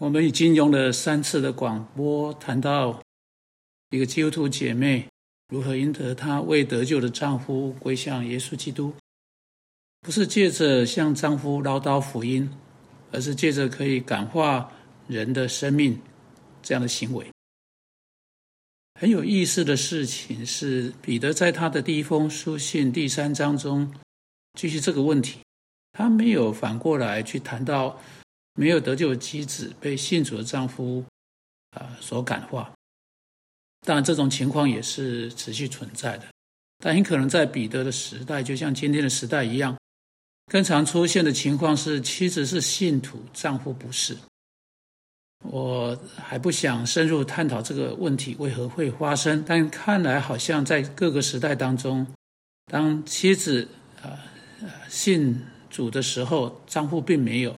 我们已经用了三次的广播，谈到一个基督徒姐妹如何赢得她未得救的丈夫归向耶稣基督，不是借着向丈夫唠叨福音，而是借着可以感化人的生命这样的行为。很有意思的事情是，彼得在他的第一封书信第三章中继续这个问题，他没有反过来去谈到。没有得救的妻子被信主的丈夫啊所感化，当然这种情况也是持续存在的。但很可能在彼得的时代，就像今天的时代一样，更常出现的情况是妻子是信徒，丈夫不是。我还不想深入探讨这个问题为何会发生，但看来好像在各个时代当中，当妻子啊信主的时候，丈夫并没有。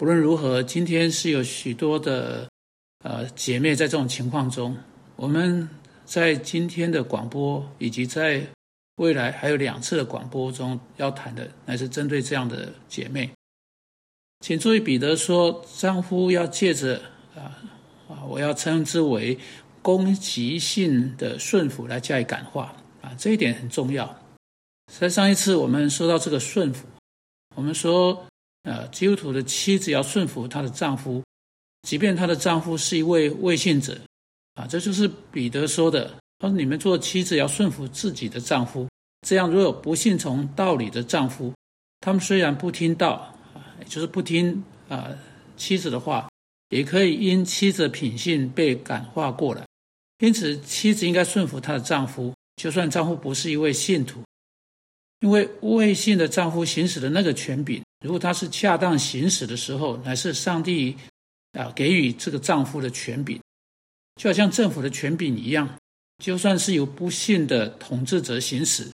不论如何，今天是有许多的呃姐妹在这种情况中。我们在今天的广播以及在未来还有两次的广播中要谈的，乃是针对这样的姐妹。请注意，彼得说，丈夫要借着啊啊，我要称之为攻击性的顺服来加以感化啊，这一点很重要。在上一次我们说到这个顺服，我们说。呃，基督徒的妻子要顺服她的丈夫，即便她的丈夫是一位未信者，啊，这就是彼得说的。他说：“你们做妻子要顺服自己的丈夫，这样如果不信从道理的丈夫，他们虽然不听道，啊，就是不听啊妻子的话，也可以因妻子的品性被感化过来。因此，妻子应该顺服她的丈夫，就算丈夫不是一位信徒，因为未信的丈夫行使的那个权柄。”如果他是恰当行使的时候，乃是上帝啊给予这个丈夫的权柄，就好像政府的权柄一样，就算是由不幸的统治者行使，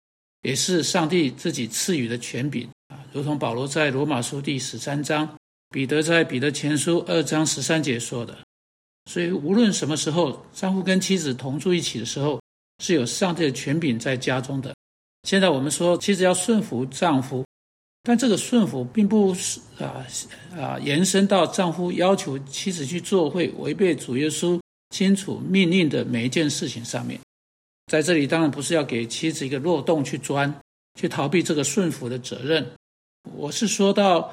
也是上帝自己赐予的权柄啊。如同保罗在罗马书第十三章，彼得在彼得前书二章十三节说的。所以无论什么时候，丈夫跟妻子同住一起的时候，是有上帝的权柄在家中的。现在我们说，妻子要顺服丈夫。但这个顺服并不是啊啊延伸到丈夫要求妻子去做会违背主耶稣清楚命令的每一件事情上面，在这里当然不是要给妻子一个漏洞去钻，去逃避这个顺服的责任。我是说到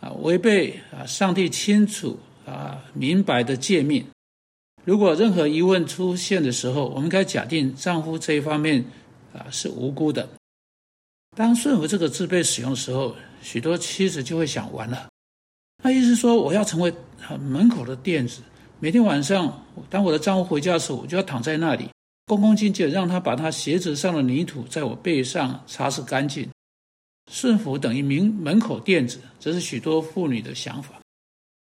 啊违背啊上帝清楚啊明白的诫命。如果任何疑问出现的时候，我们该假定丈夫这一方面啊是无辜的。当“顺服”这个字被使用的时候，许多妻子就会想：完了，那意思说我要成为门口的垫子，每天晚上当我的丈夫回家的时候，我就要躺在那里，恭恭敬敬让他把他鞋子上的泥土在我背上擦拭干净。顺服等于门门口垫子，这是许多妇女的想法，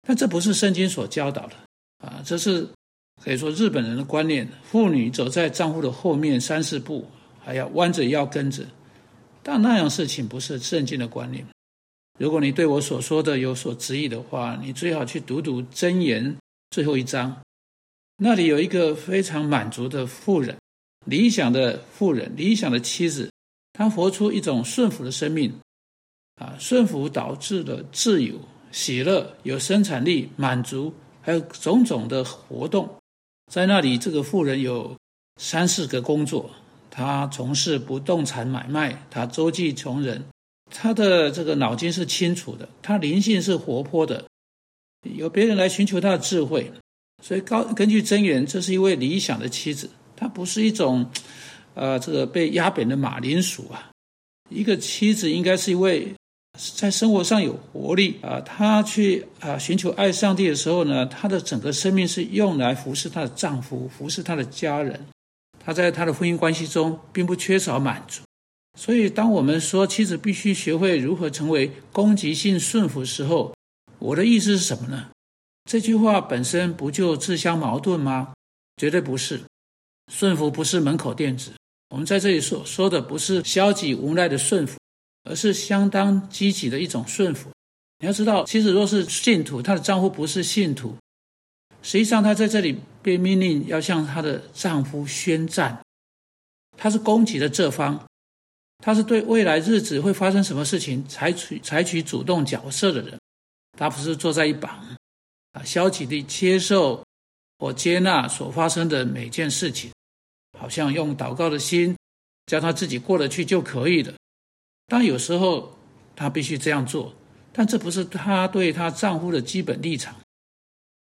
但这不是圣经所教导的啊！这是可以说日本人的观念：妇女走在丈夫的后面三四步，还要弯着腰跟着。但那样事情不是圣经的观念。如果你对我所说的有所质疑的话，你最好去读读箴言最后一章，那里有一个非常满足的妇人，理想的妇人，理想的妻子，她活出一种顺服的生命。啊，顺服导致的自由、喜乐、有生产力、满足，还有种种的活动。在那里，这个妇人有三四个工作。他从事不动产买卖，他周济穷人，他的这个脑筋是清楚的，他灵性是活泼的，有别人来寻求他的智慧，所以高根据真言，这是一位理想的妻子，她不是一种，呃，这个被压扁的马铃薯啊。一个妻子应该是一位在生活上有活力啊，她去啊寻求爱上帝的时候呢，她的整个生命是用来服侍她的丈夫，服侍她的家人。他在他的婚姻关系中并不缺少满足，所以当我们说妻子必须学会如何成为攻击性顺服时候，我的意思是什么呢？这句话本身不就自相矛盾吗？绝对不是，顺服不是门口垫子。我们在这里所说的不是消极无奈的顺服，而是相当积极的一种顺服。你要知道，妻子若是信徒，她的丈夫不是信徒。实际上，她在这里被命令要向她的丈夫宣战，她是攻击的这方，她是对未来日子会发生什么事情采取采取主动角色的人，她不是坐在一旁，啊，消极地接受或接纳所发生的每件事情，好像用祷告的心叫她自己过得去就可以了。但有时候她必须这样做，但这不是她对她丈夫的基本立场。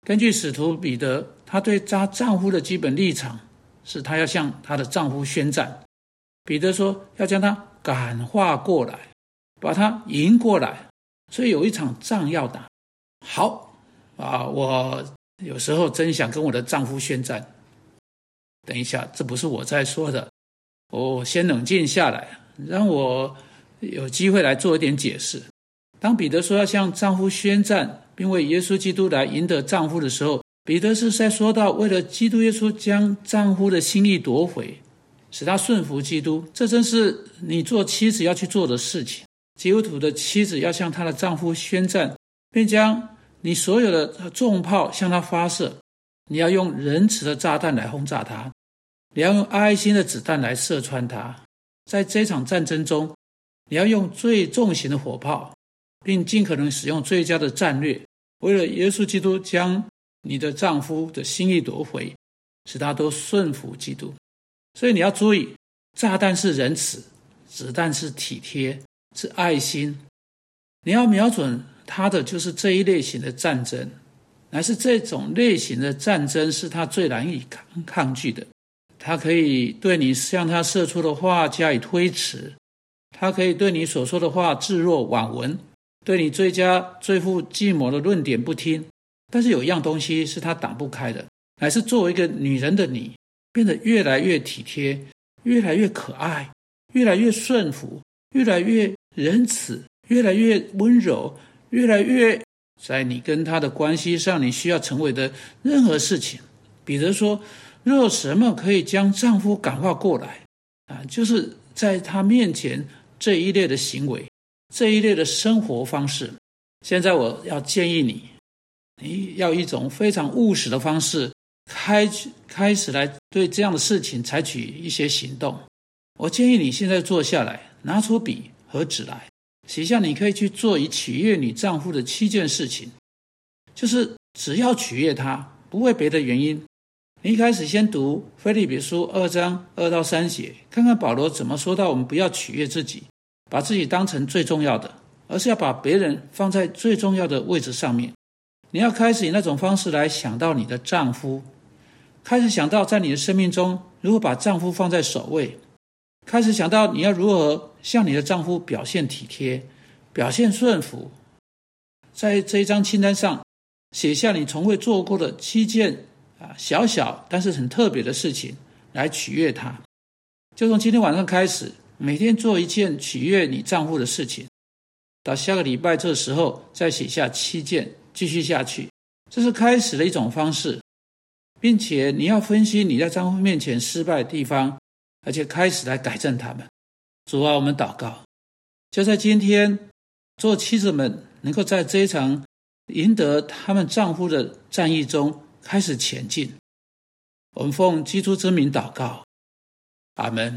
根据使徒彼得，她对她丈夫的基本立场是她要向她的丈夫宣战。彼得说要将他感化过来，把他赢过来，所以有一场仗要打。好啊，我有时候真想跟我的丈夫宣战。等一下，这不是我在说的，我先冷静下来，让我有机会来做一点解释。当彼得说要向丈夫宣战，并为耶稣基督来赢得丈夫的时候，彼得是在说到为了基督耶稣将丈夫的心意夺回。使他顺服基督，这正是你做妻子要去做的事情。基督徒的妻子要向她的丈夫宣战，并将你所有的重炮向他发射。你要用仁慈的炸弹来轰炸他，你要用爱心的子弹来射穿他。在这场战争中，你要用最重型的火炮，并尽可能使用最佳的战略，为了耶稣基督将你的丈夫的心意夺回，使他都顺服基督。所以你要注意，炸弹是仁慈，子弹是体贴，是爱心。你要瞄准他的就是这一类型的战争，乃是这种类型的战争是他最难以抗抗拒的。他可以对你向他射出的话加以推迟，他可以对你所说的话置若罔闻，对你最佳最富计谋的论点不听。但是有一样东西是他挡不开的，乃是作为一个女人的你。变得越来越体贴，越来越可爱，越来越顺服，越来越仁慈，越来越温柔，越来越在你跟他的关系上，你需要成为的任何事情。彼得说：“若什么可以将丈夫感化过来啊，就是在他面前这一类的行为，这一类的生活方式。现在我要建议你，你要一种非常务实的方式。”开开始来对这样的事情采取一些行动。我建议你现在坐下来，拿出笔和纸来，写下你可以去做以取悦你丈夫的七件事情。就是只要取悦他，不为别的原因。你一开始先读《菲利比书》二章二到三节，看看保罗怎么说到我们不要取悦自己，把自己当成最重要的，而是要把别人放在最重要的位置上面。你要开始以那种方式来想到你的丈夫。开始想到在你的生命中如何把丈夫放在首位，开始想到你要如何向你的丈夫表现体贴、表现顺服，在这一张清单上写下你从未做过的七件啊小小但是很特别的事情来取悦他。就从今天晚上开始，每天做一件取悦你丈夫的事情，到下个礼拜这时候再写下七件，继续下去。这是开始的一种方式。并且你要分析你在丈夫面前失败的地方，而且开始来改正他们。主啊，我们祷告，就在今天，做妻子们能够在这一场赢得他们丈夫的战役中开始前进。我们奉基督之名祷告，阿门。